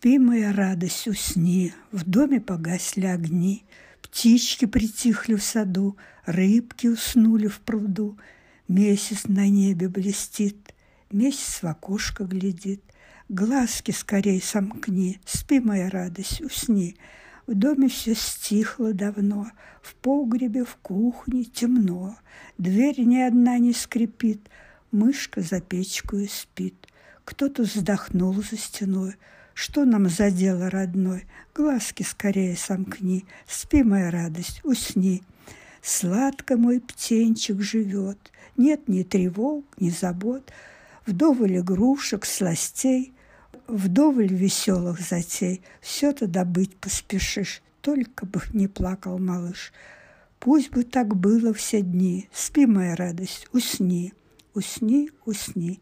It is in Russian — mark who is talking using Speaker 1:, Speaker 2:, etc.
Speaker 1: Спи, моя радость, усни, В доме погасли огни, Птички притихли в саду, Рыбки уснули в пруду, Месяц на небе блестит, Месяц в окошко глядит. Глазки скорей сомкни, Спи, моя радость, усни. В доме все стихло давно, В погребе, в кухне темно, Дверь ни одна не скрипит, Мышка за печкою спит. Кто-то вздохнул за стеной, что нам за дело, родной? Глазки скорее сомкни, Спи, моя радость, усни. Сладко мой птенчик живет, Нет ни тревог, ни забот, Вдоволь игрушек, сластей, Вдоволь веселых затей. Все-то добыть поспешишь, Только бы не плакал малыш. Пусть бы так было все дни, Спи, моя радость, усни, Усни, усни.